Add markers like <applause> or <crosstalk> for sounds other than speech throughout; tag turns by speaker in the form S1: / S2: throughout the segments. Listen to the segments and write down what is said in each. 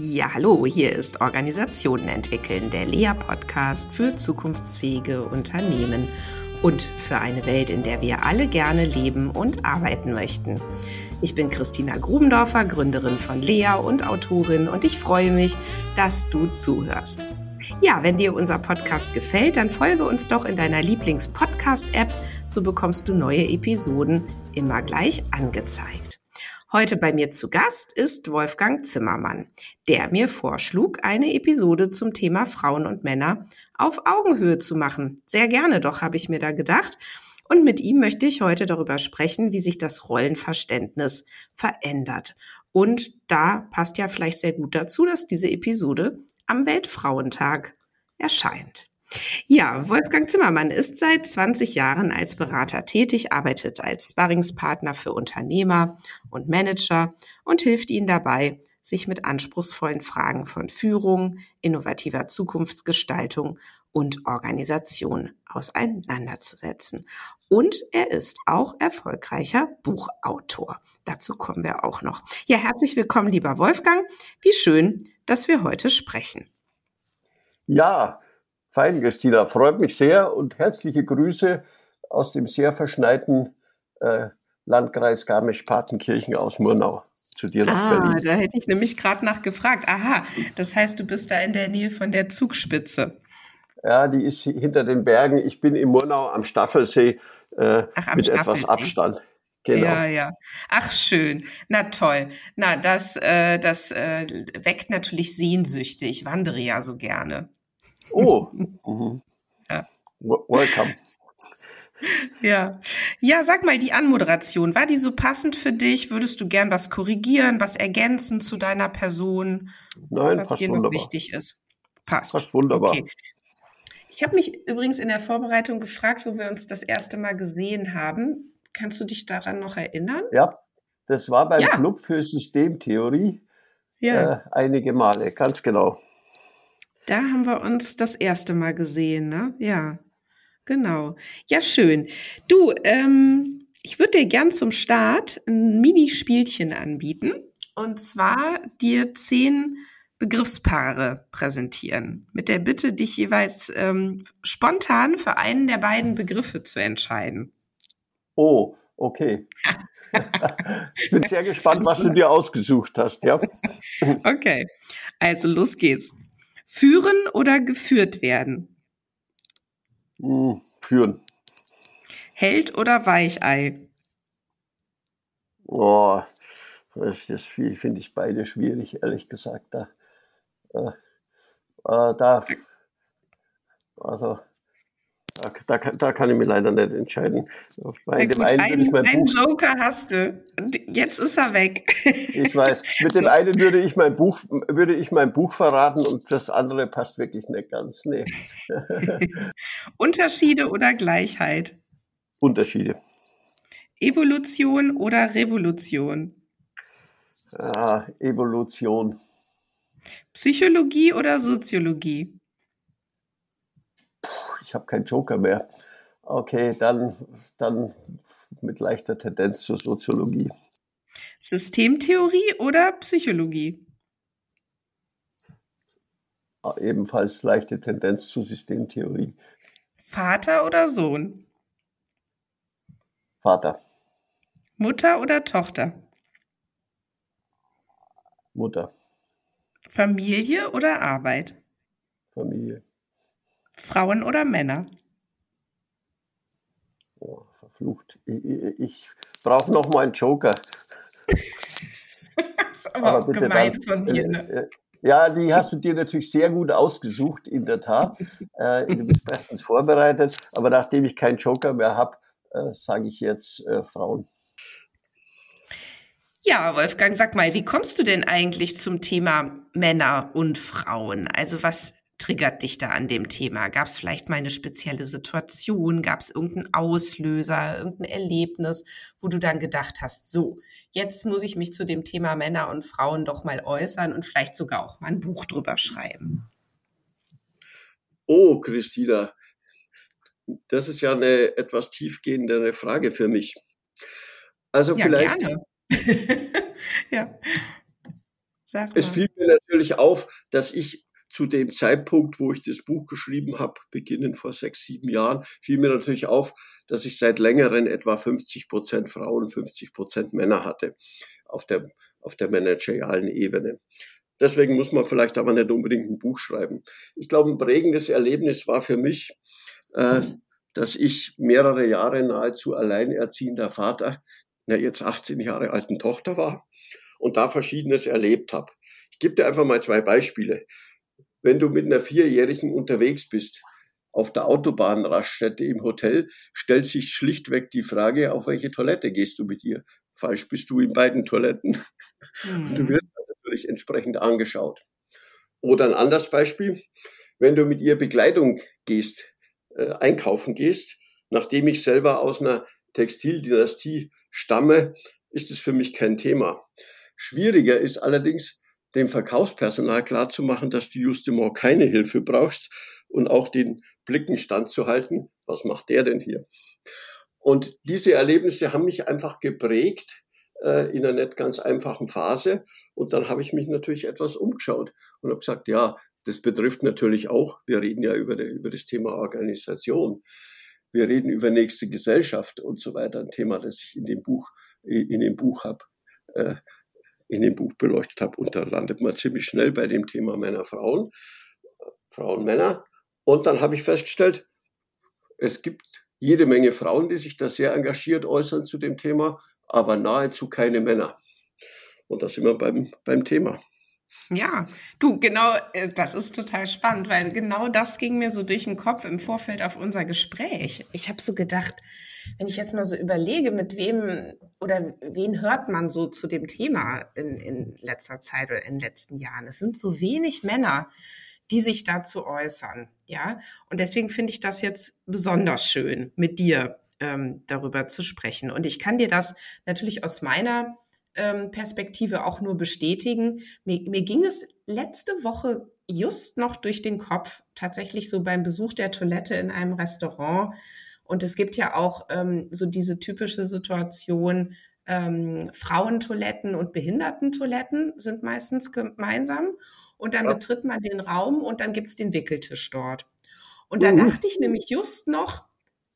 S1: Ja, hallo, hier ist Organisationen entwickeln, der Lea-Podcast für zukunftsfähige Unternehmen und für eine Welt, in der wir alle gerne leben und arbeiten möchten. Ich bin Christina Grubendorfer, Gründerin von Lea und Autorin und ich freue mich, dass du zuhörst. Ja, wenn dir unser Podcast gefällt, dann folge uns doch in deiner Lieblings-Podcast-App, so bekommst du neue Episoden immer gleich angezeigt. Heute bei mir zu Gast ist Wolfgang Zimmermann, der mir vorschlug, eine Episode zum Thema Frauen und Männer auf Augenhöhe zu machen. Sehr gerne doch, habe ich mir da gedacht. Und mit ihm möchte ich heute darüber sprechen, wie sich das Rollenverständnis verändert. Und da passt ja vielleicht sehr gut dazu, dass diese Episode am Weltfrauentag erscheint. Ja, Wolfgang Zimmermann ist seit 20 Jahren als Berater tätig, arbeitet als Sparringspartner für Unternehmer und Manager und hilft ihnen dabei, sich mit anspruchsvollen Fragen von Führung, innovativer Zukunftsgestaltung und Organisation auseinanderzusetzen. Und er ist auch erfolgreicher Buchautor. Dazu kommen wir auch noch. Ja, herzlich willkommen, lieber Wolfgang. Wie schön, dass wir heute sprechen.
S2: Ja, Fein, Christina, freut mich sehr und herzliche Grüße aus dem sehr verschneiten äh, Landkreis Garmisch-Partenkirchen aus Murnau zu dir nach ah, Berlin.
S1: Da hätte ich nämlich gerade nachgefragt. Aha, das heißt, du bist da in der Nähe von der Zugspitze.
S2: Ja, die ist hinter den Bergen. Ich bin in Murnau am Staffelsee äh, Ach, am mit Staffelsee. etwas Abstand.
S1: Genau. Ja, ja. Ach, schön. Na toll. Na, das, äh, das äh, weckt natürlich Sehnsüchte. Ich wandere ja so gerne.
S2: Oh, mhm. ja. welcome.
S1: Ja. Ja, sag mal, die Anmoderation, war die so passend für dich? Würdest du gern was korrigieren, was ergänzen zu deiner Person?
S2: Nein,
S1: was dir
S2: wunderbar.
S1: noch wichtig ist? Passt.
S2: Passt wunderbar.
S1: Okay. Ich habe mich übrigens in der Vorbereitung gefragt, wo wir uns das erste Mal gesehen haben. Kannst du dich daran noch erinnern?
S2: Ja, das war beim ja. Club für Systemtheorie
S1: ja.
S2: äh, einige Male, ganz genau.
S1: Da haben wir uns das erste Mal gesehen, ne? Ja, genau. Ja, schön. Du, ähm, ich würde dir gern zum Start ein Minispielchen anbieten. Und zwar dir zehn Begriffspaare präsentieren. Mit der Bitte, dich jeweils ähm, spontan für einen der beiden Begriffe zu entscheiden.
S2: Oh, okay. ich <laughs> bin sehr gespannt, was du dir ausgesucht hast, ja.
S1: Okay, also los geht's. Führen oder geführt werden?
S2: Hm, führen.
S1: Held oder Weichei?
S2: Oh, das, finde ich beide schwierig, ehrlich gesagt. Da, äh, äh, da also da, da, da, kann ich mir leider nicht entscheiden.
S1: Bei dem einen ein, ich mein einen Buch, Joker hast du. Jetzt ist er weg.
S2: Ich weiß. Mit dem einen würde ich mein Buch, würde ich mein Buch verraten und das andere passt wirklich nicht ganz. Nee. <laughs>
S1: Unterschiede oder Gleichheit?
S2: Unterschiede.
S1: Evolution oder Revolution?
S2: Ah, Evolution.
S1: Psychologie oder Soziologie?
S2: Ich habe keinen Joker mehr. Okay, dann, dann mit leichter Tendenz zur Soziologie.
S1: Systemtheorie oder Psychologie?
S2: Ah, ebenfalls leichte Tendenz zur Systemtheorie.
S1: Vater oder Sohn?
S2: Vater.
S1: Mutter oder Tochter?
S2: Mutter.
S1: Familie oder Arbeit?
S2: Familie.
S1: Frauen oder Männer?
S2: Oh, verflucht. Ich, ich, ich brauche noch mal einen Joker. <laughs>
S1: das ist aber, aber auch gemein dann, von mir. Ne? Äh,
S2: ja, die hast du dir natürlich sehr gut ausgesucht, in der Tat. <laughs> äh, du bist bestens vorbereitet. Aber nachdem ich keinen Joker mehr habe, äh, sage ich jetzt äh, Frauen.
S1: Ja, Wolfgang, sag mal, wie kommst du denn eigentlich zum Thema Männer und Frauen? Also was triggert dich da an dem Thema? Gab es vielleicht mal eine spezielle Situation? Gab es irgendeinen Auslöser, irgendein Erlebnis, wo du dann gedacht hast, so, jetzt muss ich mich zu dem Thema Männer und Frauen doch mal äußern und vielleicht sogar auch mal ein Buch drüber schreiben?
S2: Oh, Christina, das ist ja eine etwas tiefgehendere Frage für mich. Also ja, vielleicht.
S1: Gerne. <laughs> ja.
S2: Es fiel mir natürlich auf, dass ich zu dem Zeitpunkt, wo ich das Buch geschrieben habe, beginnend vor sechs, sieben Jahren, fiel mir natürlich auf, dass ich seit längerem etwa 50 Prozent Frauen, 50 Prozent Männer hatte auf der, auf der managerialen Ebene. Deswegen muss man vielleicht aber nicht unbedingt ein Buch schreiben. Ich glaube, ein prägendes Erlebnis war für mich, äh, dass ich mehrere Jahre nahezu alleinerziehender Vater einer jetzt 18 Jahre alten Tochter war und da Verschiedenes erlebt habe. Ich gebe dir einfach mal zwei Beispiele wenn du mit einer Vierjährigen unterwegs bist, auf der Autobahnraststätte im Hotel, stellt sich schlichtweg die Frage, auf welche Toilette gehst du mit ihr? Falsch bist du in beiden Toiletten. Mhm. Du wirst natürlich entsprechend angeschaut. Oder ein anderes Beispiel, wenn du mit ihr Bekleidung gehst, äh, einkaufen gehst, nachdem ich selber aus einer Textildynastie stamme, ist es für mich kein Thema. Schwieriger ist allerdings, dem Verkaufspersonal klarzumachen, dass du justement keine Hilfe brauchst und auch den Blicken standzuhalten. Was macht der denn hier? Und diese Erlebnisse haben mich einfach geprägt äh, in einer nicht ganz einfachen Phase. Und dann habe ich mich natürlich etwas umgeschaut und habe gesagt, ja, das betrifft natürlich auch, wir reden ja über, über das Thema Organisation. Wir reden über nächste Gesellschaft und so weiter. Ein Thema, das ich in dem Buch, in dem Buch habe. Äh, in dem Buch beleuchtet habe. Und da landet man ziemlich schnell bei dem Thema Männer, Frauen, Frauen, Männer. Und dann habe ich festgestellt, es gibt jede Menge Frauen, die sich da sehr engagiert äußern zu dem Thema, aber nahezu keine Männer. Und da sind wir beim, beim Thema.
S1: Ja, du, genau, äh, das ist total spannend, weil genau das ging mir so durch den Kopf im Vorfeld auf unser Gespräch. Ich habe so gedacht, wenn ich jetzt mal so überlege, mit wem oder wen hört man so zu dem Thema in, in letzter Zeit oder in den letzten Jahren? Es sind so wenig Männer, die sich dazu äußern, ja. Und deswegen finde ich das jetzt besonders schön, mit dir ähm, darüber zu sprechen. Und ich kann dir das natürlich aus meiner Perspektive auch nur bestätigen. Mir, mir ging es letzte Woche just noch durch den Kopf, tatsächlich so beim Besuch der Toilette in einem Restaurant. Und es gibt ja auch ähm, so diese typische Situation, ähm, Frauentoiletten und Behindertentoiletten sind meistens gemeinsam. Und dann ja. betritt man den Raum und dann gibt's den Wickeltisch dort. Und da uh. dachte ich nämlich just noch,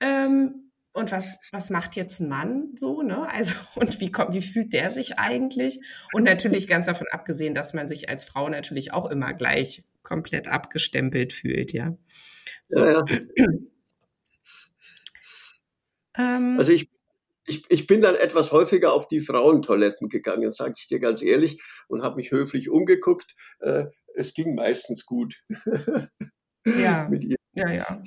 S1: ähm, und was, was macht jetzt ein Mann so, ne? <laughs> Also, und wie kommt, wie fühlt der sich eigentlich? Und natürlich ganz davon abgesehen, dass man sich als Frau natürlich auch immer gleich komplett abgestempelt fühlt, ja. So. ja, ja. <clears throat>
S2: ähm, also ich, ich, ich bin dann etwas häufiger auf die Frauentoiletten gegangen, sage ich dir ganz ehrlich, und habe mich höflich umgeguckt. Äh, es ging meistens gut. <laughs>
S1: ja, ja, ja.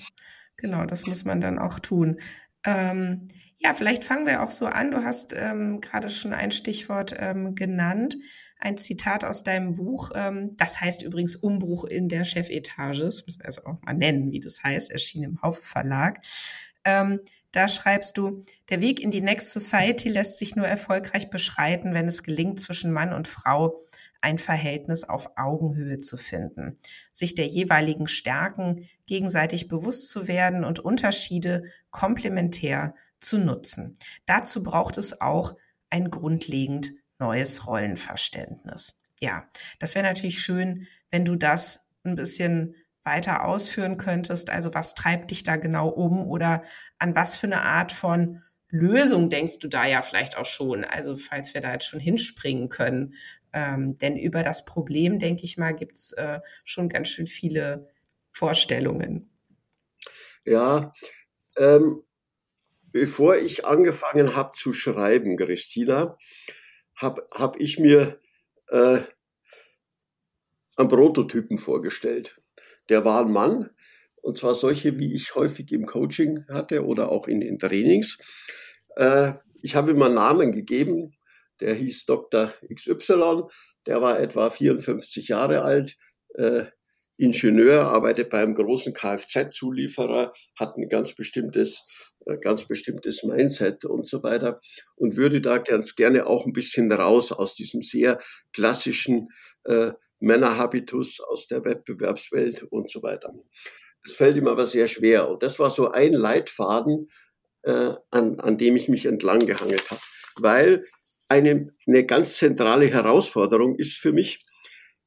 S1: Genau, das muss man dann auch tun. Ähm, ja, vielleicht fangen wir auch so an. Du hast ähm, gerade schon ein Stichwort ähm, genannt, ein Zitat aus deinem Buch. Ähm, das heißt übrigens Umbruch in der Chefetage. Das müssen wir also auch mal nennen, wie das heißt. Erschien im Haufe Verlag. Ähm, da schreibst du, der Weg in die Next Society lässt sich nur erfolgreich beschreiten, wenn es gelingt, zwischen Mann und Frau ein Verhältnis auf Augenhöhe zu finden, sich der jeweiligen Stärken gegenseitig bewusst zu werden und Unterschiede komplementär zu nutzen. Dazu braucht es auch ein grundlegend neues Rollenverständnis. Ja, das wäre natürlich schön, wenn du das ein bisschen weiter ausführen könntest. Also was treibt dich da genau um oder an was für eine Art von Lösung denkst du da ja vielleicht auch schon? Also falls wir da jetzt schon hinspringen können, ähm, denn über das Problem, denke ich mal, gibt es äh, schon ganz schön viele Vorstellungen.
S2: Ja, ähm, bevor ich angefangen habe zu schreiben, Christina, habe hab ich mir äh, einen Prototypen vorgestellt. Der war ein Mann, und zwar solche, wie ich häufig im Coaching hatte oder auch in den Trainings. Äh, ich habe ihm einen Namen gegeben, der hieß Dr. XY, der war etwa 54 Jahre alt, äh, Ingenieur, arbeitet beim großen Kfz-Zulieferer, hat ein ganz bestimmtes, äh, ganz bestimmtes Mindset und so weiter und würde da ganz gerne auch ein bisschen raus aus diesem sehr klassischen äh, Männerhabitus aus der Wettbewerbswelt und so weiter. Das fällt ihm aber sehr schwer und das war so ein Leitfaden, äh, an, an dem ich mich entlang gehangelt habe, weil eine, eine ganz zentrale Herausforderung ist für mich,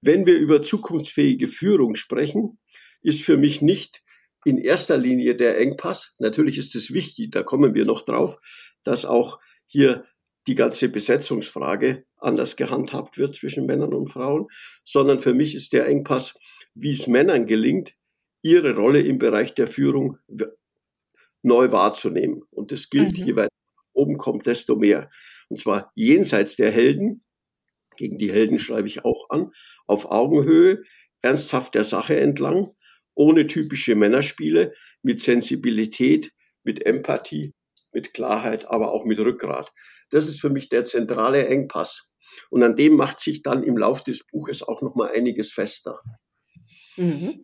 S2: wenn wir über zukunftsfähige Führung sprechen, ist für mich nicht in erster Linie der Engpass. Natürlich ist es wichtig, da kommen wir noch drauf, dass auch hier die ganze Besetzungsfrage anders gehandhabt wird zwischen Männern und Frauen, sondern für mich ist der Engpass, wie es Männern gelingt, ihre Rolle im Bereich der Führung neu wahrzunehmen. Und das gilt, mhm. je weiter oben kommt, desto mehr. Und zwar jenseits der Helden, gegen die Helden schreibe ich auch an, auf Augenhöhe, ernsthaft der Sache entlang, ohne typische Männerspiele, mit Sensibilität, mit Empathie, mit Klarheit, aber auch mit Rückgrat. Das ist für mich der zentrale Engpass. Und an dem macht sich dann im Lauf des Buches auch noch mal einiges fester.
S1: Mhm.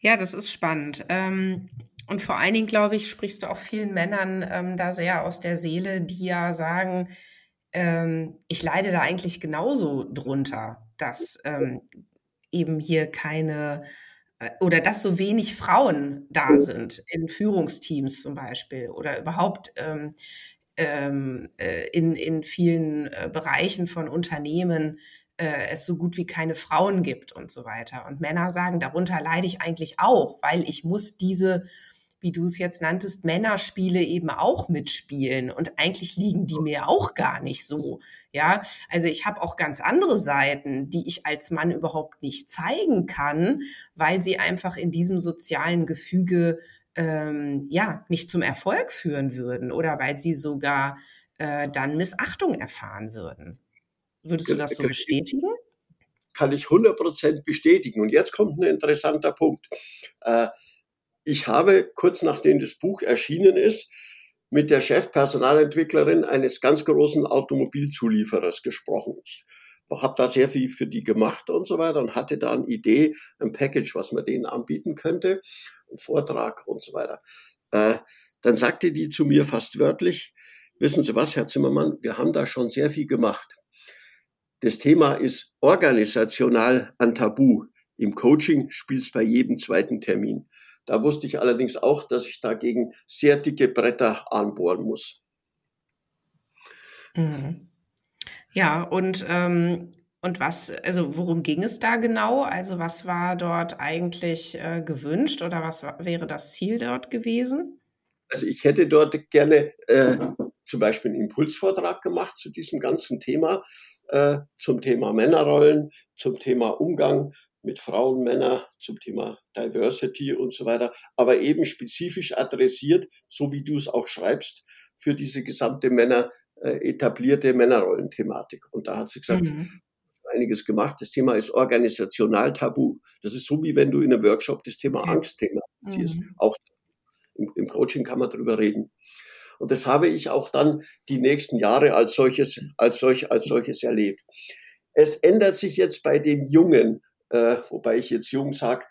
S1: Ja, das ist spannend. Ähm, und vor allen Dingen, glaube ich, sprichst du auch vielen Männern ähm, da sehr aus der Seele, die ja sagen, ähm, ich leide da eigentlich genauso drunter, dass ähm, eben hier keine äh, oder dass so wenig Frauen da sind in Führungsteams zum Beispiel oder überhaupt ähm, ähm, äh, in, in vielen äh, Bereichen von Unternehmen äh, es so gut wie keine Frauen gibt und so weiter. Und Männer sagen, darunter leide ich eigentlich auch, weil ich muss diese wie du es jetzt nanntest, Männerspiele eben auch mitspielen. Und eigentlich liegen die mir auch gar nicht so. Ja, also ich habe auch ganz andere Seiten, die ich als Mann überhaupt nicht zeigen kann, weil sie einfach in diesem sozialen Gefüge ähm, ja nicht zum Erfolg führen würden oder weil sie sogar äh, dann Missachtung erfahren würden. Würdest du das so bestätigen?
S2: Kann ich 100% bestätigen. Und jetzt kommt ein interessanter Punkt. Äh, ich habe kurz nachdem das Buch erschienen ist, mit der Chefpersonalentwicklerin eines ganz großen Automobilzulieferers gesprochen. Ich habe da sehr viel für die gemacht und so weiter und hatte da eine Idee, ein Package, was man denen anbieten könnte, einen Vortrag und so weiter. Äh, dann sagte die zu mir fast wörtlich, wissen Sie was, Herr Zimmermann, wir haben da schon sehr viel gemacht. Das Thema ist organisational ein Tabu. Im Coaching spielt es bei jedem zweiten Termin. Da wusste ich allerdings auch, dass ich dagegen sehr dicke Bretter anbohren muss.
S1: Mhm. Ja, und, ähm, und was, also worum ging es da genau? Also was war dort eigentlich äh, gewünscht oder was wäre das Ziel dort gewesen?
S2: Also ich hätte dort gerne äh, zum Beispiel einen Impulsvortrag gemacht zu diesem ganzen Thema, äh, zum Thema Männerrollen, zum Thema Umgang mit Frauen, Männern zum Thema Diversity und so weiter, aber eben spezifisch adressiert, so wie du es auch schreibst, für diese gesamte Männer, äh, etablierte Männerrollenthematik. Und da hat sie gesagt, mhm. einiges gemacht. Das Thema ist organisational tabu. Das ist so, wie wenn du in einem Workshop das Thema okay. Angstthema ziehst. Mhm. Auch im, im Coaching kann man darüber reden. Und das habe ich auch dann die nächsten Jahre als solches, als solch, als solches erlebt. Es ändert sich jetzt bei den Jungen äh, wobei ich jetzt jung sage,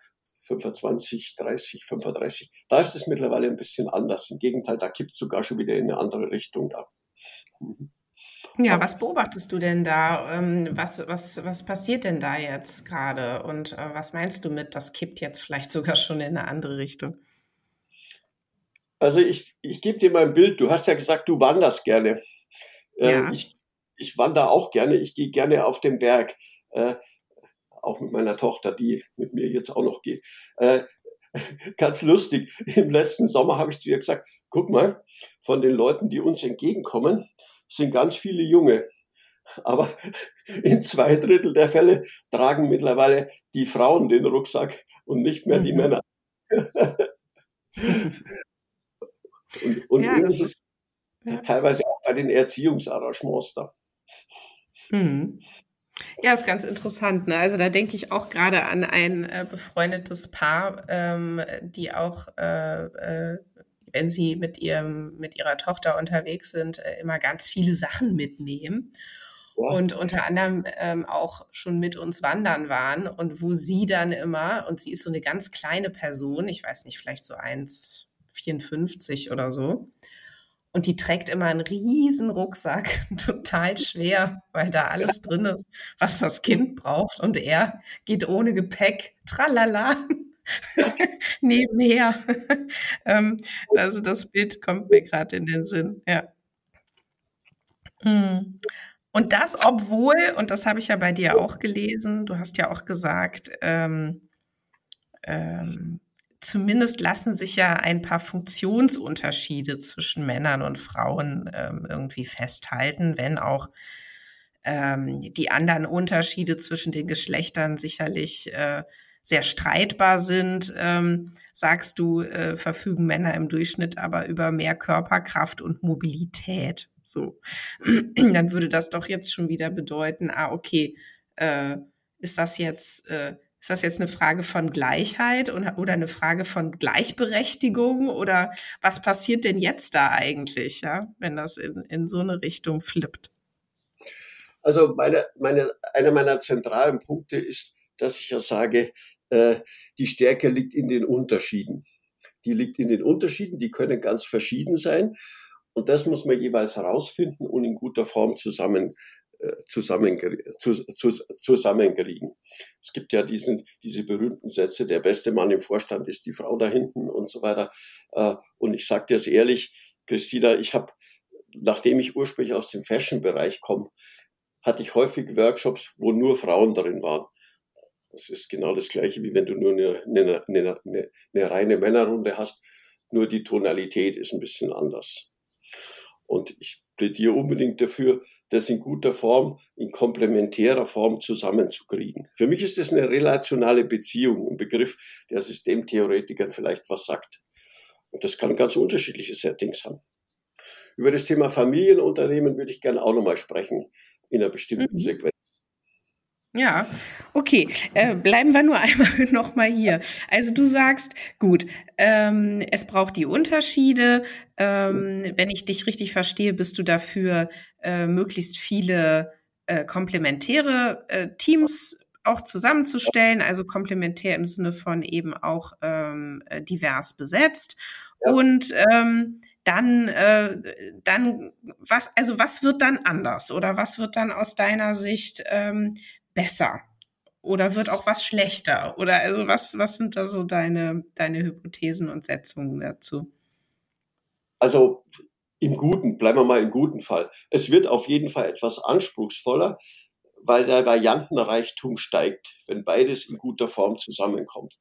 S2: 25, 30, 35. Da ist es mittlerweile ein bisschen anders. Im Gegenteil, da kippt es sogar schon wieder in eine andere Richtung da.
S1: Mhm. Ja, was beobachtest du denn da? Ähm, was, was, was passiert denn da jetzt gerade? Und äh, was meinst du mit, das kippt jetzt vielleicht <laughs> sogar schon in eine andere Richtung?
S2: Also ich, ich gebe dir mal ein Bild. Du hast ja gesagt, du wanderst gerne. Äh, ja. Ich, ich wandere auch gerne. Ich gehe gerne auf den Berg auch mit meiner Tochter, die mit mir jetzt auch noch geht. Äh, <laughs> ganz lustig. Im letzten Sommer habe ich zu ihr gesagt, guck mal, von den Leuten, die uns entgegenkommen, sind ganz viele Junge. Aber <laughs> in zwei Drittel der Fälle tragen mittlerweile die Frauen den Rucksack und nicht mehr mhm. die Männer. <laughs> und und ja, das ist ja. teilweise auch bei den Erziehungsarrangements da.
S1: Mhm. Ja, ist ganz interessant. Ne? Also da denke ich auch gerade an ein äh, befreundetes Paar, ähm, die auch, äh, äh, wenn sie mit ihrem mit ihrer Tochter unterwegs sind, äh, immer ganz viele Sachen mitnehmen. Ja. Und unter anderem ähm, auch schon mit uns wandern waren und wo sie dann immer, und sie ist so eine ganz kleine Person, ich weiß nicht, vielleicht so 1,54 oder so, und die trägt immer einen riesen Rucksack, <laughs> total schwer, weil da alles drin ist, was das Kind braucht. Und er geht ohne Gepäck, tralala, <laughs> nebenher. <laughs> ähm, also das Bild kommt mir gerade in den Sinn, ja. Hm. Und das, obwohl, und das habe ich ja bei dir auch gelesen, du hast ja auch gesagt, ähm, ähm, zumindest lassen sich ja ein paar Funktionsunterschiede zwischen Männern und Frauen ähm, irgendwie festhalten, wenn auch ähm, die anderen Unterschiede zwischen den Geschlechtern sicherlich äh, sehr streitbar sind, ähm, sagst du, äh, verfügen Männer im Durchschnitt aber über mehr Körperkraft und Mobilität. So, <clears throat> dann würde das doch jetzt schon wieder bedeuten, ah, okay, äh, ist das jetzt, äh, ist das jetzt eine Frage von Gleichheit oder eine Frage von Gleichberechtigung oder was passiert denn jetzt da eigentlich, ja, wenn das in, in so eine Richtung flippt?
S2: Also meine, meine, einer meiner zentralen Punkte ist, dass ich ja sage, äh, die Stärke liegt in den Unterschieden. Die liegt in den Unterschieden, die können ganz verschieden sein. Und das muss man jeweils herausfinden und in guter Form zusammen, zu, zusammenkriegen. Es gibt ja diesen, diese berühmten Sätze, der beste Mann im Vorstand ist die Frau da hinten und so weiter. Äh, und ich sage dir es ehrlich, Christina, ich habe, nachdem ich ursprünglich aus dem Fashion-Bereich komme, hatte ich häufig Workshops, wo nur Frauen drin waren. Das ist genau das Gleiche, wie wenn du nur eine, eine, eine, eine reine Männerrunde hast. Nur die Tonalität ist ein bisschen anders. Und ich plädiere unbedingt dafür, das in guter Form, in komplementärer Form zusammenzukriegen. Für mich ist das eine relationale Beziehung, ein Begriff, der Systemtheoretikern vielleicht was sagt. Und das kann ganz unterschiedliche Settings haben. Über das Thema Familienunternehmen würde ich gerne auch nochmal sprechen, in einer bestimmten mhm. Sequenz.
S1: Ja, okay. Äh, bleiben wir nur <laughs> einmal noch mal hier. Also du sagst, gut, ähm, es braucht die Unterschiede. Ähm, wenn ich dich richtig verstehe, bist du dafür, äh, möglichst viele äh, komplementäre äh, Teams auch zusammenzustellen, also komplementär im Sinne von eben auch ähm, äh, divers besetzt. Ja. Und ähm, dann, äh, dann was, also was wird dann anders oder was wird dann aus deiner Sicht ähm, besser? Oder wird auch was schlechter? Oder also was, was sind da so deine, deine Hypothesen und Setzungen dazu?
S2: Also im Guten, bleiben wir mal im guten Fall. Es wird auf jeden Fall etwas anspruchsvoller, weil der Variantenreichtum steigt, wenn beides in guter Form zusammenkommt.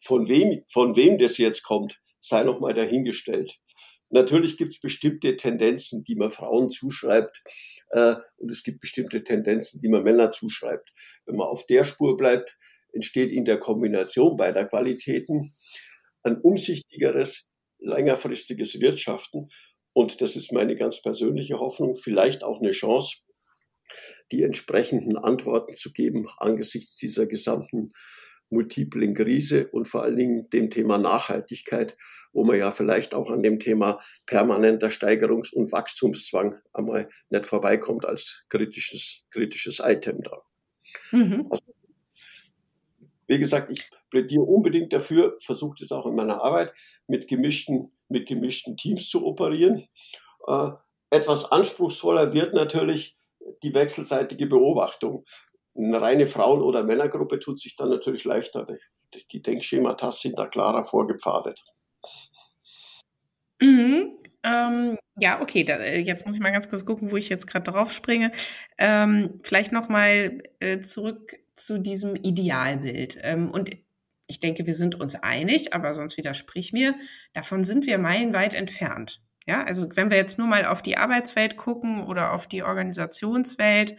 S2: Von wem, von wem das jetzt kommt, sei noch mal dahingestellt. Natürlich gibt es bestimmte Tendenzen, die man Frauen zuschreibt, äh, und es gibt bestimmte Tendenzen, die man Männer zuschreibt. Wenn man auf der Spur bleibt, entsteht in der Kombination beider Qualitäten ein umsichtigeres, längerfristiges Wirtschaften. Und das ist meine ganz persönliche Hoffnung, vielleicht auch eine Chance, die entsprechenden Antworten zu geben angesichts dieser gesamten multiplen Krise und vor allen Dingen dem Thema Nachhaltigkeit, wo man ja vielleicht auch an dem Thema permanenter Steigerungs- und Wachstumszwang einmal nicht vorbeikommt als kritisches, kritisches Item da. Mhm. Also, wie gesagt, ich plädiere unbedingt dafür, versuche es auch in meiner Arbeit, mit gemischten, mit gemischten Teams zu operieren. Äh, etwas anspruchsvoller wird natürlich die wechselseitige Beobachtung eine reine Frauen- oder Männergruppe tut sich dann natürlich leichter. Die, Denkschemata sind da klarer vorgepfadet.
S1: Mhm. Ähm, ja, okay, da, äh, jetzt muss ich mal ganz kurz gucken, wo ich jetzt gerade drauf springe. Ähm, vielleicht nochmal äh, zurück zu diesem Idealbild. Ähm, und ich denke, wir sind uns einig, aber sonst widersprich mir, davon sind wir meilenweit entfernt. Ja, also wenn wir jetzt nur mal auf die Arbeitswelt gucken oder auf die Organisationswelt,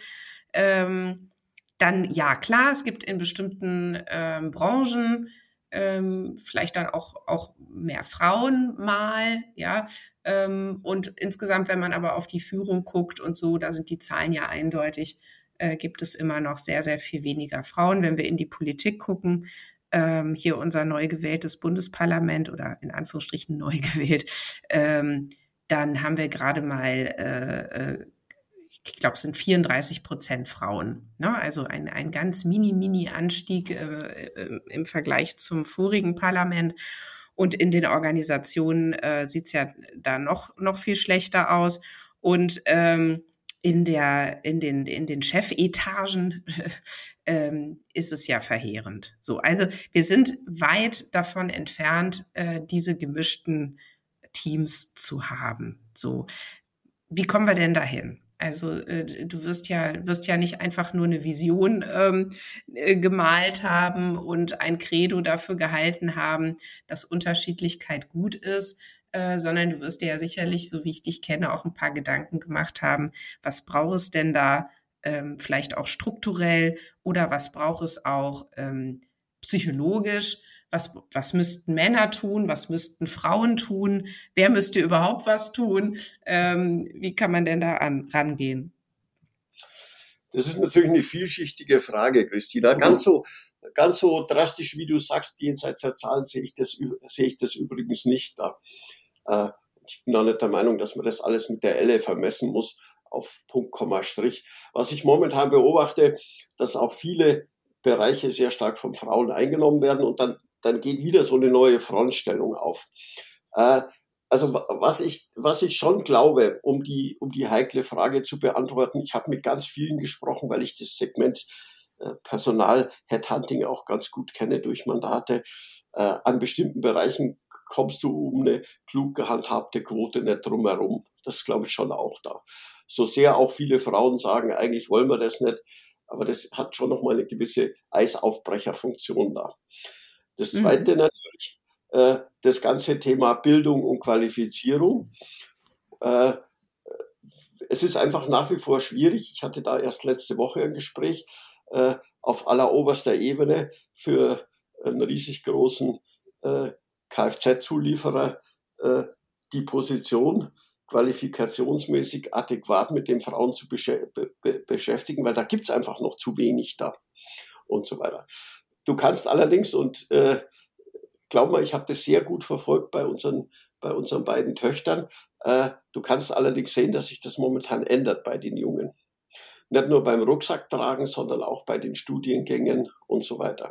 S1: ähm, dann ja, klar, es gibt in bestimmten ähm, Branchen ähm, vielleicht dann auch, auch mehr Frauen mal, ja. Ähm, und insgesamt, wenn man aber auf die Führung guckt und so, da sind die Zahlen ja eindeutig, äh, gibt es immer noch sehr, sehr viel weniger Frauen. Wenn wir in die Politik gucken, ähm, hier unser neu gewähltes Bundesparlament oder in Anführungsstrichen neu <laughs> gewählt, ähm, dann haben wir gerade mal äh, äh, ich glaube, es sind 34 Prozent Frauen. Ne? Also ein, ein ganz mini, mini Anstieg äh, äh, im Vergleich zum vorigen Parlament. Und in den Organisationen äh, sieht es ja da noch, noch viel schlechter aus. Und ähm, in, der, in, den, in den Chefetagen <laughs> ähm, ist es ja verheerend. So, also wir sind weit davon entfernt, äh, diese gemischten Teams zu haben. So, wie kommen wir denn dahin? Also äh, du wirst ja, wirst ja nicht einfach nur eine Vision ähm, äh, gemalt haben und ein Credo dafür gehalten haben, dass Unterschiedlichkeit gut ist, äh, sondern du wirst dir ja sicherlich, so wie ich dich kenne, auch ein paar Gedanken gemacht haben, was braucht es denn da ähm, vielleicht auch strukturell oder was braucht es auch ähm, psychologisch, was, was müssten Männer tun, was müssten Frauen tun, wer müsste überhaupt was tun, ähm, wie kann man denn da an, rangehen?
S2: Das ist natürlich eine vielschichtige Frage, Christina. Ganz so, ganz so drastisch, wie du sagst, jenseits der Zahlen sehe ich das, sehe ich das übrigens nicht da. Äh, ich bin auch nicht der Meinung, dass man das alles mit der Elle vermessen muss auf Punkt, Komma, Strich. Was ich momentan beobachte, dass auch viele Bereiche sehr stark von Frauen eingenommen werden und dann, dann geht wieder so eine neue Frontstellung auf. Äh, also was ich, was ich schon glaube, um die, um die heikle Frage zu beantworten, ich habe mit ganz vielen gesprochen, weil ich das Segment äh, Personal Headhunting auch ganz gut kenne durch Mandate. Äh, an bestimmten Bereichen kommst du um eine klug gehandhabte Quote nicht drumherum. Das glaube ich schon auch da. So sehr auch viele Frauen sagen, eigentlich wollen wir das nicht, aber das hat schon nochmal eine gewisse Eisaufbrecherfunktion da. Das mhm. zweite mhm. natürlich, äh, das ganze Thema Bildung und Qualifizierung. Äh, es ist einfach nach wie vor schwierig. Ich hatte da erst letzte Woche ein Gespräch äh, auf alleroberster Ebene für einen riesig großen äh, Kfz-Zulieferer äh, die Position qualifikationsmäßig adäquat mit den Frauen zu besch be beschäftigen, weil da gibt's einfach noch zu wenig da und so weiter. Du kannst allerdings, und äh, glaub mal, ich habe das sehr gut verfolgt bei unseren, bei unseren beiden Töchtern, äh, du kannst allerdings sehen, dass sich das momentan ändert bei den Jungen. Nicht nur beim Rucksacktragen, sondern auch bei den Studiengängen und so weiter.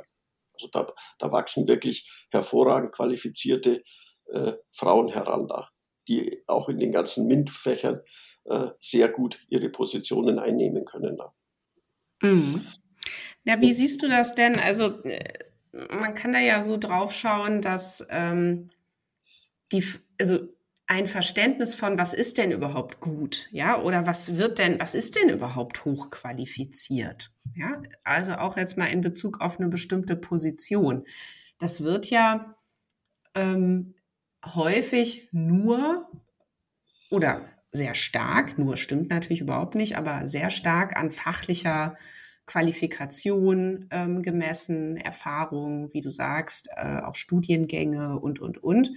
S2: Also da, da wachsen wirklich hervorragend qualifizierte äh, Frauen heran da, die auch in den ganzen MINT-Fächern äh, sehr gut ihre Positionen einnehmen können.
S1: Mhm. Na, wie siehst du das denn? Also äh, man kann da ja so drauf schauen, dass ähm, die, also ein Verständnis von, was ist denn überhaupt gut, ja, oder was wird denn, was ist denn überhaupt hochqualifiziert, ja, also auch jetzt mal in Bezug auf eine bestimmte Position. Das wird ja ähm, häufig nur oder sehr stark, nur stimmt natürlich überhaupt nicht, aber sehr stark an fachlicher Qualifikation ähm, gemessen, Erfahrung, wie du sagst, äh, auch Studiengänge und, und, und.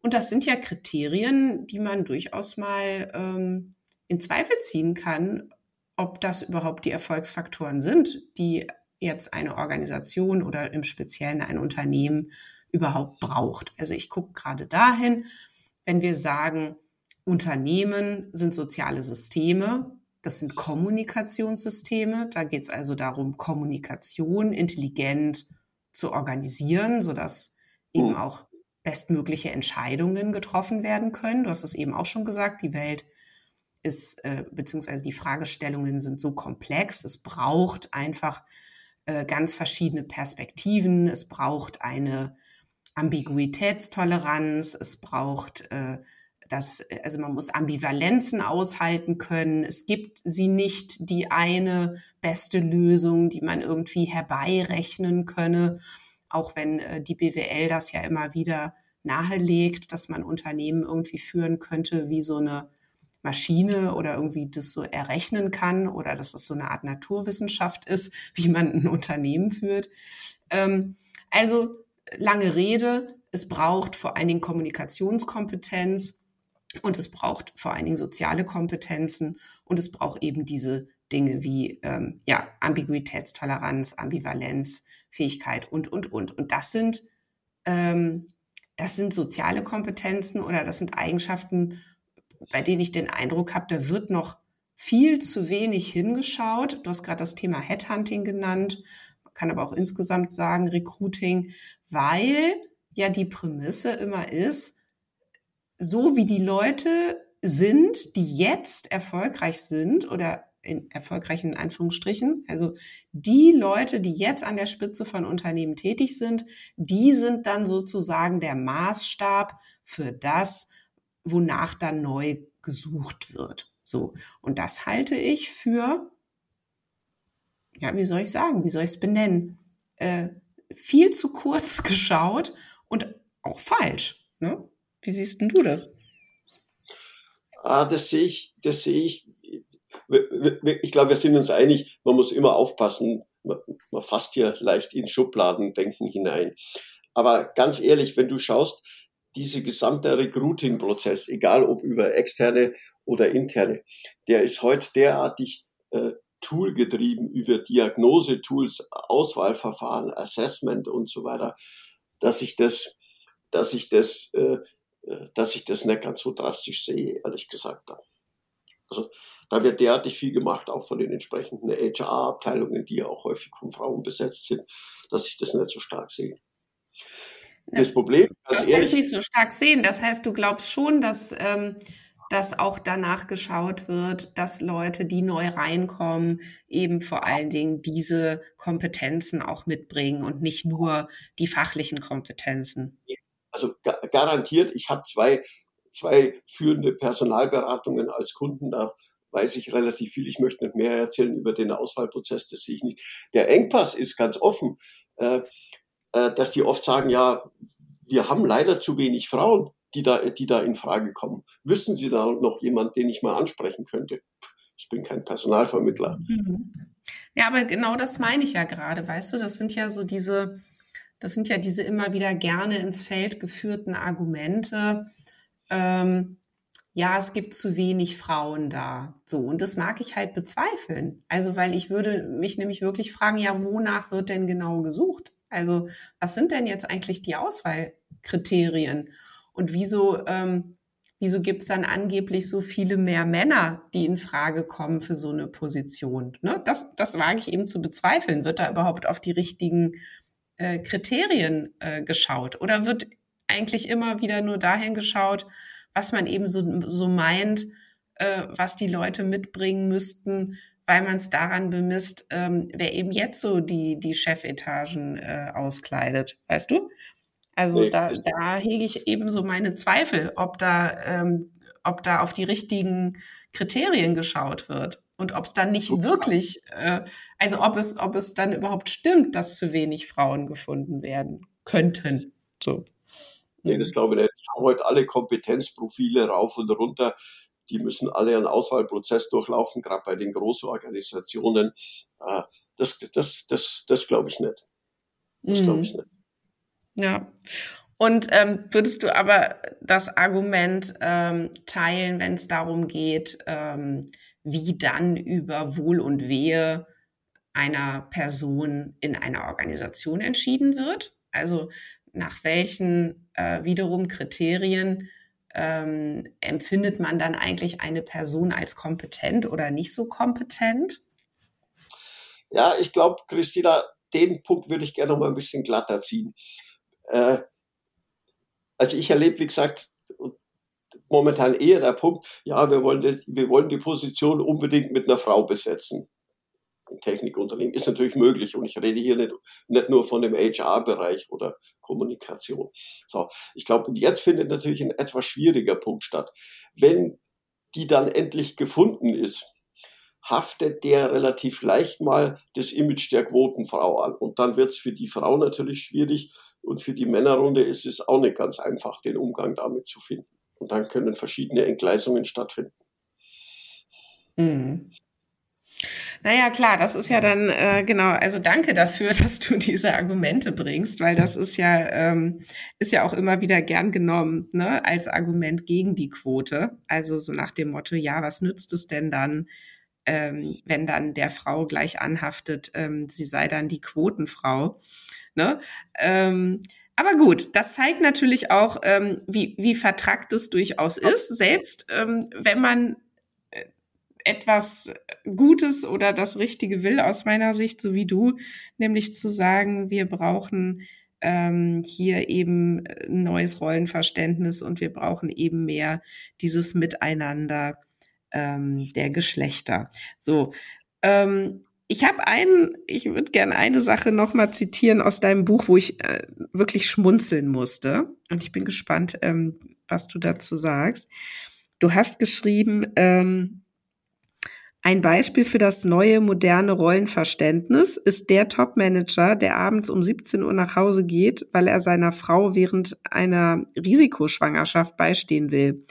S1: Und das sind ja Kriterien, die man durchaus mal ähm, in Zweifel ziehen kann, ob das überhaupt die Erfolgsfaktoren sind, die jetzt eine Organisation oder im Speziellen ein Unternehmen überhaupt braucht. Also ich gucke gerade dahin, wenn wir sagen, Unternehmen sind soziale Systeme, das sind Kommunikationssysteme, da geht es also darum, Kommunikation intelligent zu organisieren, sodass eben hm. auch bestmögliche Entscheidungen getroffen werden können. Du hast es eben auch schon gesagt, die Welt ist, äh, beziehungsweise die Fragestellungen sind so komplex. Es braucht einfach äh, ganz verschiedene Perspektiven. Es braucht eine Ambiguitätstoleranz. Es braucht äh, das, also man muss Ambivalenzen aushalten können. Es gibt sie nicht die eine beste Lösung, die man irgendwie herbeirechnen könne auch wenn äh, die BWL das ja immer wieder nahelegt, dass man Unternehmen irgendwie führen könnte wie so eine Maschine oder irgendwie das so errechnen kann oder dass es so eine Art Naturwissenschaft ist, <laughs> wie man ein Unternehmen führt. Ähm, also lange Rede, es braucht vor allen Dingen Kommunikationskompetenz und es braucht vor allen Dingen soziale Kompetenzen und es braucht eben diese Dinge wie ähm, ja, Ambiguitätstoleranz, Ambivalenz, Fähigkeit und, und, und. Und das sind, ähm, das sind soziale Kompetenzen oder das sind Eigenschaften, bei denen ich den Eindruck habe, da wird noch viel zu wenig hingeschaut. Du hast gerade das Thema Headhunting genannt. Man kann aber auch insgesamt sagen Recruiting, weil ja die Prämisse immer ist, so wie die Leute sind, die jetzt erfolgreich sind oder in erfolgreichen Anführungsstrichen. Also die Leute, die jetzt an der Spitze von Unternehmen tätig sind, die sind dann sozusagen der Maßstab für das, wonach dann neu gesucht wird. So. Und das halte ich für, ja, wie soll ich sagen, wie soll ich es benennen? Äh, viel zu kurz <laughs> geschaut und auch falsch. Ne? Wie siehst denn du das?
S2: Ah, das sehe ich, das sehe ich. Ich glaube, wir sind uns einig, man muss immer aufpassen. Man, fasst hier leicht in Schubladendenken hinein. Aber ganz ehrlich, wenn du schaust, diese gesamte Recruiting-Prozess, egal ob über externe oder interne, der ist heute derartig äh, toolgetrieben über Diagnose-Tools, Auswahlverfahren, Assessment und so weiter, dass ich das, dass ich das, äh dass ich das nicht ganz so drastisch sehe, ehrlich gesagt. Also da wird derartig viel gemacht, auch von den entsprechenden HR-Abteilungen, die ja auch häufig von Frauen besetzt sind, dass ich das nicht so stark sehe.
S1: Das Problem, ganz das ehrlich. Nicht so stark sehen. Das heißt, du glaubst schon, dass, ähm, dass auch danach geschaut wird, dass Leute, die neu reinkommen, eben vor allen Dingen diese Kompetenzen auch mitbringen und nicht nur die fachlichen Kompetenzen.
S2: Also garantiert, ich habe zwei, zwei führende Personalberatungen als Kunden da weiß ich relativ viel. Ich möchte nicht mehr erzählen über den Auswahlprozess, das sehe ich nicht. Der Engpass ist ganz offen. Äh, äh, dass die oft sagen, ja, wir haben leider zu wenig Frauen, die da, die da in Frage kommen. Wissen Sie da noch jemand, den ich mal ansprechen könnte? Ich bin kein Personalvermittler. Mhm.
S1: Ja, aber genau das meine ich ja gerade, weißt du, das sind ja so diese, das sind ja diese immer wieder gerne ins Feld geführten Argumente. Ähm, ja, es gibt zu wenig Frauen da. So, und das mag ich halt bezweifeln. Also, weil ich würde mich nämlich wirklich fragen, ja, wonach wird denn genau gesucht? Also was sind denn jetzt eigentlich die Auswahlkriterien? Und wieso, ähm, wieso gibt's dann angeblich so viele mehr Männer, die in Frage kommen für so eine Position? Ne? Das, das wage ich eben zu bezweifeln. Wird da überhaupt auf die richtigen äh, Kriterien äh, geschaut? Oder wird eigentlich immer wieder nur dahin geschaut, was man eben so, so meint, äh, was die Leute mitbringen müssten, weil man es daran bemisst, ähm, wer eben jetzt so die, die Chefetagen äh, auskleidet, weißt du? Also nee, da, da hege ich eben so meine Zweifel, ob da, ähm, ob da auf die richtigen Kriterien geschaut wird und ob es dann nicht Super. wirklich, äh, also ob es, ob es dann überhaupt stimmt, dass zu wenig Frauen gefunden werden könnten. So.
S2: Nee, das glaube ich nicht. Ich habe heute alle Kompetenzprofile rauf und runter die müssen alle einen Auswahlprozess durchlaufen, gerade bei den Großorganisationen. Äh, das, das, das, das glaube ich nicht. Das glaube ich mhm. nicht.
S1: Ja. Und ähm, würdest du aber das Argument ähm, teilen, wenn es darum geht, ähm, wie dann über Wohl und Wehe einer Person in einer Organisation entschieden wird? Also nach welchen äh, wiederum Kriterien ähm, empfindet man dann eigentlich eine Person als kompetent oder nicht so kompetent?
S2: Ja, ich glaube, Christina, den Punkt würde ich gerne noch mal ein bisschen glatter ziehen. Äh, also ich erlebe, wie gesagt, momentan eher der Punkt, ja, wir wollen, die, wir wollen die Position unbedingt mit einer Frau besetzen Technikunternehmen. Ist natürlich möglich und ich rede hier nicht, nicht nur von dem HR-Bereich oder Kommunikation. So, ich glaube, jetzt findet natürlich ein etwas schwieriger Punkt statt. Wenn die dann endlich gefunden ist, haftet der relativ leicht mal das Image der Quotenfrau an. Und dann wird es für die Frau natürlich schwierig und für die Männerrunde ist es auch nicht ganz einfach, den Umgang damit zu finden. Und dann können verschiedene Entgleisungen stattfinden.
S1: Mhm. Naja, klar, das ist ja dann, äh, genau, also danke dafür, <laughs> dass du diese Argumente bringst, weil das ist ja, ähm, ist ja auch immer wieder gern genommen, ne, als Argument gegen die Quote. Also so nach dem Motto, ja, was nützt es denn dann, ähm, wenn dann der Frau gleich anhaftet, ähm, sie sei dann die Quotenfrau. Ne? Ähm, aber gut, das zeigt natürlich auch, ähm, wie, wie vertrackt es durchaus ist, selbst ähm, wenn man etwas Gutes oder das Richtige will aus meiner Sicht, so wie du, nämlich zu sagen, wir brauchen ähm, hier eben ein neues Rollenverständnis und wir brauchen eben mehr dieses Miteinander ähm, der Geschlechter. So, ähm, ich habe einen, ich würde gerne eine Sache noch mal zitieren aus deinem Buch, wo ich äh, wirklich schmunzeln musste und ich bin gespannt, ähm, was du dazu sagst. Du hast geschrieben, ähm, Ein Beispiel für das neue moderne Rollenverständnis ist der Topmanager, der abends um 17 Uhr nach Hause geht, weil er seiner Frau während einer Risikoschwangerschaft beistehen will.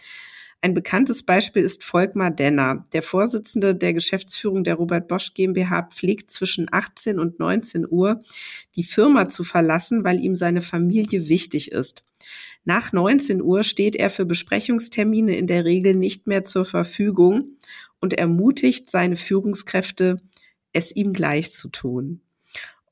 S1: Ein bekanntes Beispiel ist Volkmar Denner. Der Vorsitzende der Geschäftsführung der Robert Bosch GmbH pflegt zwischen 18 und 19 Uhr die Firma zu verlassen, weil ihm seine Familie wichtig ist. Nach 19 Uhr steht er für Besprechungstermine in der Regel nicht mehr zur Verfügung und ermutigt seine Führungskräfte, es ihm gleich zu tun.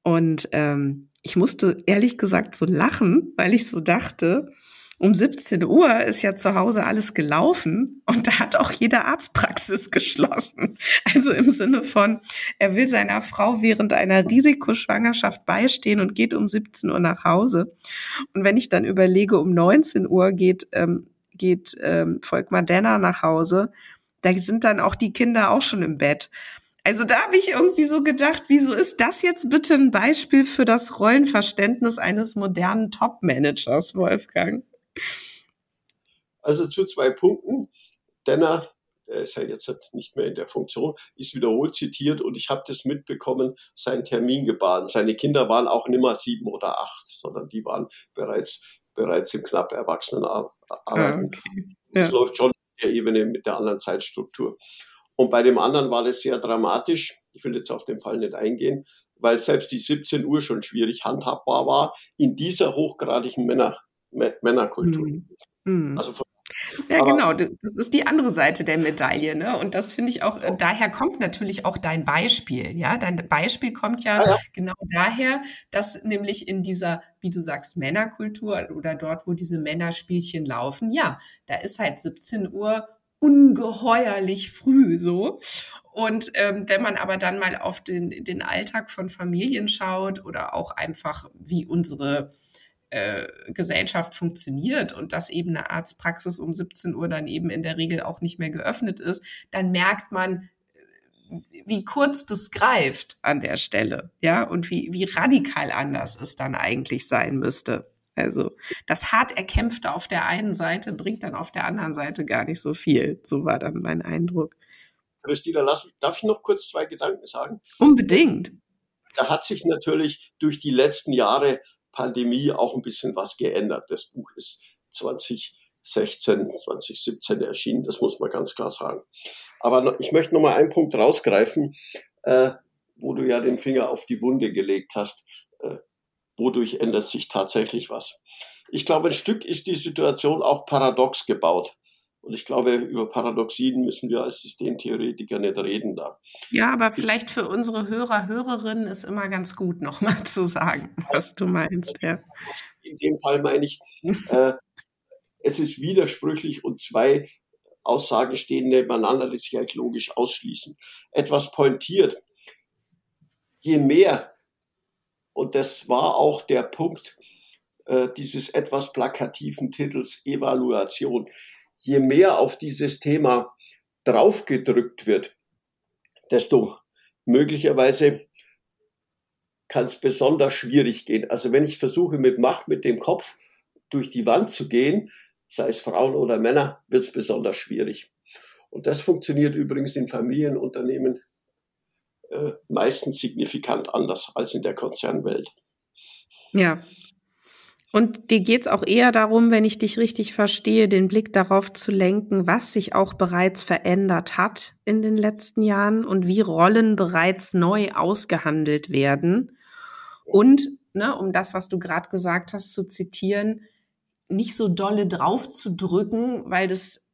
S1: Und ähm, ich musste ehrlich gesagt so lachen, weil ich so dachte, um 17 Uhr ist ja zu Hause alles gelaufen und da hat auch jede Arztpraxis geschlossen. Also im Sinne von, er will seiner Frau während einer Risikoschwangerschaft beistehen und geht um 17 Uhr nach Hause. Und wenn ich dann überlege, um 19 Uhr geht, ähm, geht ähm, Volkmar Denner nach Hause, da sind dann auch die Kinder auch schon im Bett. Also da habe ich irgendwie so gedacht, wieso ist das jetzt bitte ein Beispiel für das Rollenverständnis eines modernen Top-Managers, Wolfgang?
S2: Also zu zwei Punkten. Denner, der ist ja jetzt nicht mehr in der Funktion, ist wiederholt zitiert und ich habe das mitbekommen, sein Termin gebahnt. Seine Kinder waren auch nicht mehr sieben oder acht, sondern die waren bereits, bereits im knapp Erwachsenenalter. Ah, okay. ja. Das läuft schon auf der Ebene mit der anderen Zeitstruktur. Und bei dem anderen war das sehr dramatisch. Ich will jetzt auf den Fall nicht eingehen, weil selbst die 17 Uhr schon schwierig handhabbar war in dieser hochgradigen Männer, Männerkultur. Mhm.
S1: mhm. Also von ja, genau. Das ist die andere Seite der Medaille, ne? Und das finde ich auch, äh, daher kommt natürlich auch dein Beispiel, ja? Dein Beispiel kommt ja, ah, ja, genau daher, dass nämlich in dieser, wie du sagst, Männerkultur oder dort, wo diese Männerspielchen laufen, ja, da ist halt 17 Uhr ungeheuerlich früh so. Und ähm, wenn man aber dann mal auf den, den Alltag von Familien schaut oder auch einfach, wie unsere äh, Gesellschaft funktioniert und dass eben eine Arztpraxis um 17 Uhr dann eben in der Regel auch nicht mehr geöffnet ist, dann merkt man, wie kurz das greift an der Stelle, ja, und wie, wie radikal anders es dann eigentlich sein müsste. Also das hart erkämpfte auf der einen Seite bringt dann auf der anderen Seite gar nicht so viel. So war dann mein Eindruck.
S2: Christina, lass, darf ich noch kurz zwei Gedanken sagen?
S1: Unbedingt.
S2: Da hat sich natürlich durch die letzten Jahre Pandemie auch ein bisschen was geändert. Das Buch ist 2016, 2017 erschienen, das muss man ganz klar sagen. Aber ich möchte noch mal einen Punkt rausgreifen, äh, wo du ja den Finger auf die Wunde gelegt hast. Äh, wodurch ändert sich tatsächlich was? Ich glaube, ein Stück ist die Situation auch paradox gebaut. Und ich glaube, über Paradoxien müssen wir als Systemtheoretiker nicht reden da.
S1: Ja, aber vielleicht für unsere Hörer, Hörerinnen ist immer ganz gut, nochmal zu sagen, <laughs> was du meinst. Ja.
S2: In dem Fall meine ich, äh, es ist widersprüchlich und zwei Aussagen stehen nebeneinander, die sich eigentlich logisch ausschließen. Etwas pointiert. Je mehr, und das war auch der Punkt äh, dieses etwas plakativen Titels Evaluation, je mehr auf dieses Thema draufgedrückt wird, desto möglicherweise kann es besonders schwierig gehen. Also wenn ich versuche mit Macht, mit dem Kopf durch die Wand zu gehen, sei es Frauen oder Männer, wird es besonders schwierig. Und das funktioniert übrigens in Familienunternehmen äh, meistens signifikant anders als in der Konzernwelt.
S1: Ja, und dir geht's auch eher darum, wenn ich dich richtig verstehe, den Blick darauf zu lenken, was sich auch bereits verändert hat in den letzten Jahren und wie Rollen bereits neu ausgehandelt werden. Und, ne, um das, was du gerade gesagt hast, zu zitieren, nicht so dolle drauf zu drücken, weil das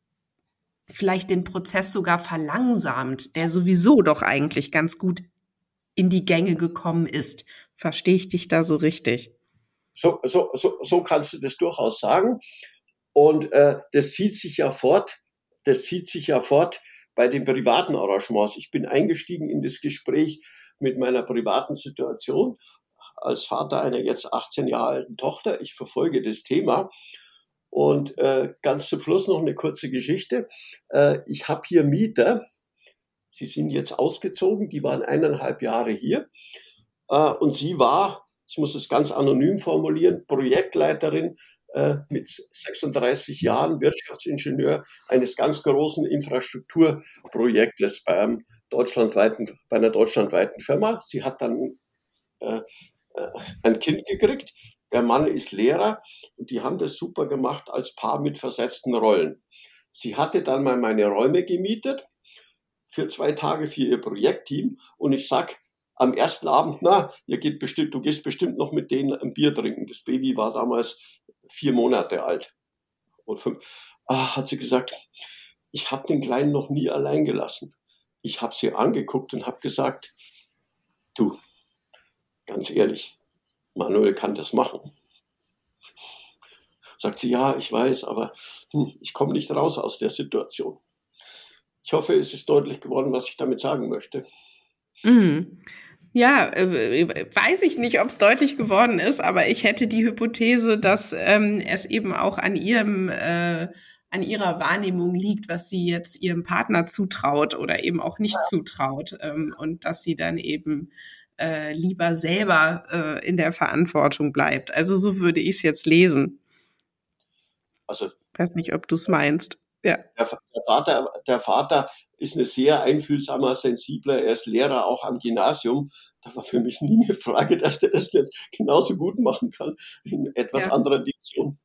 S1: vielleicht den Prozess sogar verlangsamt, der sowieso doch eigentlich ganz gut in die Gänge gekommen ist. Verstehe ich dich da so richtig?
S2: So, so, so, so kannst du das durchaus sagen. Und äh, das zieht sich ja fort, das zieht sich ja fort bei den privaten Arrangements. Ich bin eingestiegen in das Gespräch mit meiner privaten Situation als Vater einer jetzt 18 Jahre alten Tochter. Ich verfolge das Thema. Und äh, ganz zum Schluss noch eine kurze Geschichte. Äh, ich habe hier Mieter, sie sind jetzt ausgezogen, die waren eineinhalb Jahre hier. Äh, und sie war ich muss es ganz anonym formulieren, Projektleiterin äh, mit 36 Jahren, Wirtschaftsingenieur eines ganz großen Infrastrukturprojektes bei einem deutschlandweiten, bei einer deutschlandweiten Firma. Sie hat dann äh, äh, ein Kind gekriegt. Der Mann ist Lehrer und die haben das super gemacht als Paar mit versetzten Rollen. Sie hatte dann mal meine Räume gemietet für zwei Tage für ihr Projektteam und ich sag am ersten Abend, na, ihr geht bestimmt, du gehst bestimmt noch mit denen ein Bier trinken. Das Baby war damals vier Monate alt und fünf. Ah, hat sie gesagt, ich habe den Kleinen noch nie allein gelassen. Ich habe sie angeguckt und habe gesagt, du, ganz ehrlich, Manuel kann das machen. Sagt sie, ja, ich weiß, aber hm, ich komme nicht raus aus der Situation. Ich hoffe, es ist deutlich geworden, was ich damit sagen möchte.
S1: Mhm. Ja, äh, weiß ich nicht, ob es deutlich geworden ist, aber ich hätte die Hypothese, dass ähm, es eben auch an ihrem äh, an ihrer Wahrnehmung liegt, was sie jetzt ihrem Partner zutraut oder eben auch nicht zutraut ähm, und dass sie dann eben äh, lieber selber äh, in der Verantwortung bleibt. Also so würde ich es jetzt lesen. Also weiß nicht, ob du es meinst. Ja.
S2: Der, der, Vater, der Vater ist eine sehr einfühlsamer, sensibler, er ist Lehrer auch am Gymnasium. Da war für mich nie eine Frage, dass der das nicht genauso gut machen kann in etwas ja. anderer Dimension.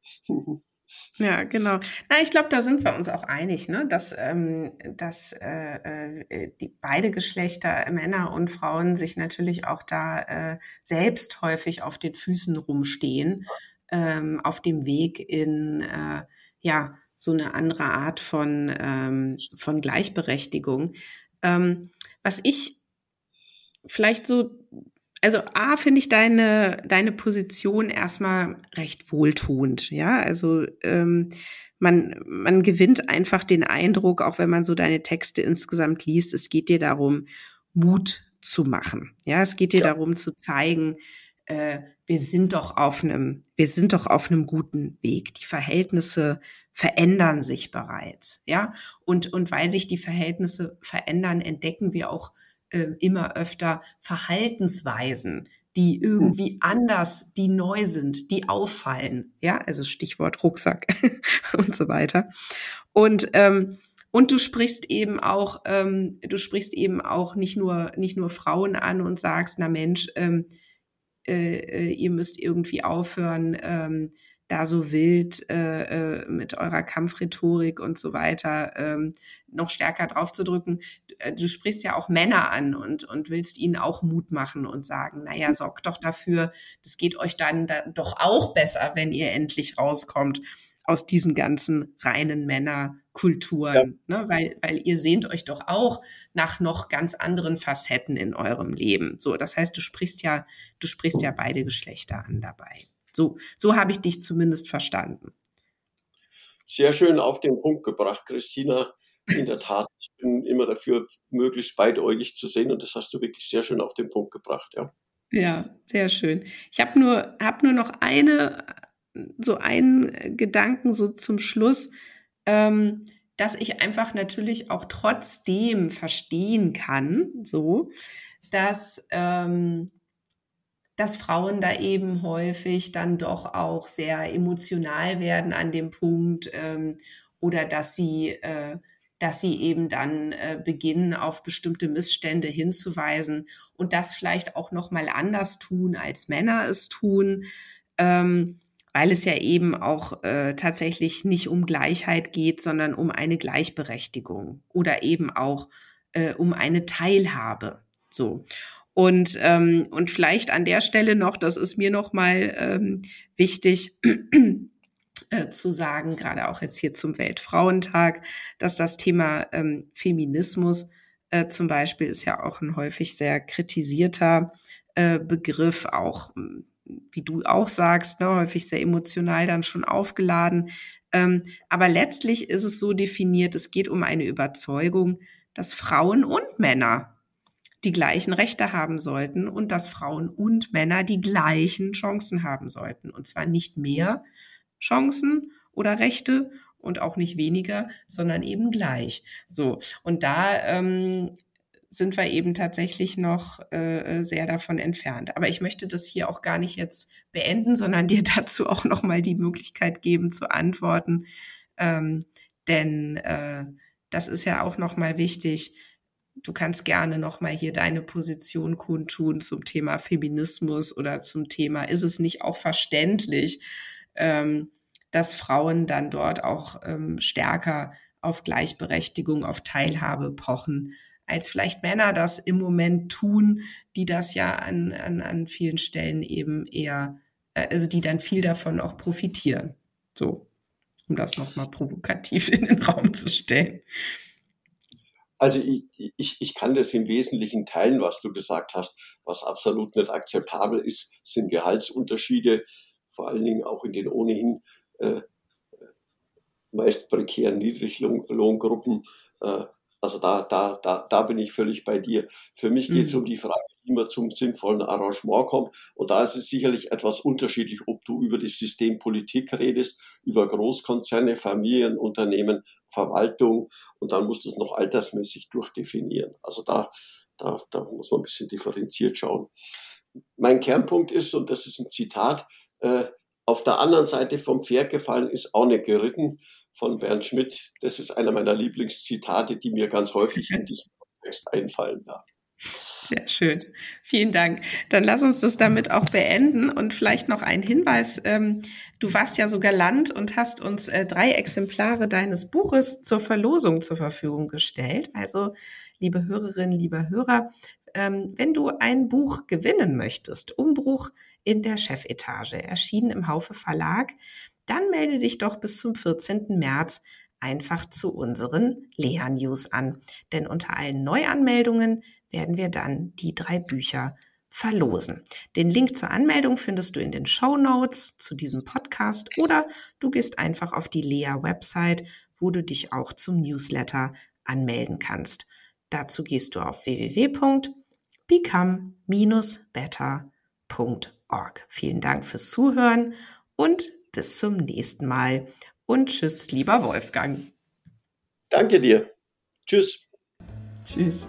S1: Ja, genau. Na, ich glaube, da sind wir uns auch einig, ne? dass, ähm, dass äh, äh, die beide Geschlechter, Männer und Frauen, sich natürlich auch da äh, selbst häufig auf den Füßen rumstehen, ähm, auf dem Weg in äh, ja so eine andere Art von ähm, von Gleichberechtigung. Ähm, was ich vielleicht so also A finde ich deine, deine Position erstmal recht wohltuend, ja. Also ähm, man, man gewinnt einfach den Eindruck, auch wenn man so deine Texte insgesamt liest, es geht dir darum, Mut zu machen. Ja, es geht dir ja. darum zu zeigen, äh, wir sind doch auf einem, wir sind doch auf einem guten Weg. Die Verhältnisse verändern sich bereits, ja. Und, und weil sich die Verhältnisse verändern, entdecken wir auch äh, immer öfter Verhaltensweisen, die irgendwie hm. anders, die neu sind, die auffallen. Ja, also Stichwort Rucksack <laughs> und so weiter. Und ähm, und du sprichst eben auch, ähm, du sprichst eben auch nicht nur nicht nur Frauen an und sagst, na Mensch, ähm, äh, äh ihr müsst irgendwie aufhören, ähm, da so wild äh, äh, mit eurer Kampfrhetorik und so weiter ähm, noch stärker draufzudrücken. Du, äh, du sprichst ja auch Männer an und, und willst ihnen auch Mut machen und sagen, naja, sorgt doch dafür, das geht euch dann, dann doch auch besser, wenn ihr endlich rauskommt aus diesen ganzen reinen Männerkulturen, ja. ne? weil, weil ihr sehnt euch doch auch nach noch ganz anderen Facetten in eurem Leben. So, das heißt, du sprichst ja, du sprichst ja beide Geschlechter an dabei. So, so habe ich dich zumindest verstanden.
S2: Sehr schön auf den Punkt gebracht, Christina. In der Tat, ich bin immer dafür, möglichst beidäugig zu sehen und das hast du wirklich sehr schön auf den Punkt gebracht, ja.
S1: Ja, sehr schön. Ich habe nur, hab nur noch eine, so einen Gedanken so zum Schluss, ähm, dass ich einfach natürlich auch trotzdem verstehen kann, so, dass ähm, dass Frauen da eben häufig dann doch auch sehr emotional werden an dem Punkt ähm, oder dass sie, äh, dass sie eben dann äh, beginnen, auf bestimmte Missstände hinzuweisen und das vielleicht auch noch mal anders tun, als Männer es tun. Ähm, weil es ja eben auch äh, tatsächlich nicht um Gleichheit geht, sondern um eine Gleichberechtigung oder eben auch äh, um eine Teilhabe. So. Und, ähm, und vielleicht an der Stelle noch, das ist mir noch mal ähm, wichtig, äh, zu sagen, gerade auch jetzt hier zum Weltfrauentag, dass das Thema ähm, Feminismus äh, zum Beispiel ist ja auch ein häufig sehr kritisierter äh, Begriff, auch wie du auch sagst, ne, häufig sehr emotional dann schon aufgeladen. Ähm, aber letztlich ist es so definiert, es geht um eine Überzeugung, dass Frauen und Männer die gleichen Rechte haben sollten und dass Frauen und Männer die gleichen Chancen haben sollten. Und zwar nicht mehr Chancen oder Rechte und auch nicht weniger, sondern eben gleich. So. Und da ähm, sind wir eben tatsächlich noch äh, sehr davon entfernt. Aber ich möchte das hier auch gar nicht jetzt beenden, sondern <laughs> dir dazu auch noch mal die Möglichkeit geben zu antworten, ähm, denn äh, das ist ja auch noch mal wichtig du kannst gerne nochmal hier deine Position kundtun zum Thema Feminismus oder zum Thema, ist es nicht auch verständlich, ähm, dass Frauen dann dort auch ähm, stärker auf Gleichberechtigung, auf Teilhabe pochen, als vielleicht Männer das im Moment tun, die das ja an, an, an vielen Stellen eben eher, äh, also die dann viel davon auch profitieren. So, um das nochmal provokativ in den Raum zu stellen.
S2: Also ich, ich, ich kann das im Wesentlichen teilen, was du gesagt hast. Was absolut nicht akzeptabel ist, sind Gehaltsunterschiede, vor allen Dingen auch in den ohnehin äh, meist prekären Niedriglohngruppen. Äh, also da, da, da, da bin ich völlig bei dir. Für mich geht es mhm. um die Frage, wie man zum sinnvollen Arrangement kommt. Und da ist es sicherlich etwas unterschiedlich, ob du über das System Politik redest, über Großkonzerne, Familienunternehmen, Verwaltung und dann musst du es noch altersmäßig durchdefinieren. Also da, da, da muss man ein bisschen differenziert schauen. Mein Kernpunkt ist, und das ist ein Zitat, äh, auf der anderen Seite vom Pferd gefallen ist auch nicht geritten von Bernd Schmidt. Das ist einer meiner Lieblingszitate, die mir ganz häufig in <laughs> diesem Kontext einfallen. Ja.
S1: Sehr schön. Vielen Dank. Dann lass uns das damit auch beenden und vielleicht noch ein Hinweis. Ähm, du warst ja so galant und hast uns äh, drei Exemplare deines Buches zur Verlosung zur Verfügung gestellt. Also, liebe Hörerinnen, liebe Hörer, ähm, wenn du ein Buch gewinnen möchtest, Umbruch in der Chefetage, erschienen im Haufe Verlag, dann melde dich doch bis zum 14. März einfach zu unseren Lea News an. Denn unter allen Neuanmeldungen werden wir dann die drei Bücher verlosen. Den Link zur Anmeldung findest du in den Show Notes zu diesem Podcast oder du gehst einfach auf die Lea Website, wo du dich auch zum Newsletter anmelden kannst. Dazu gehst du auf www.become-better.org. Vielen Dank fürs Zuhören und bis zum nächsten Mal. Und tschüss, lieber Wolfgang.
S2: Danke dir. Tschüss.
S1: Tschüss.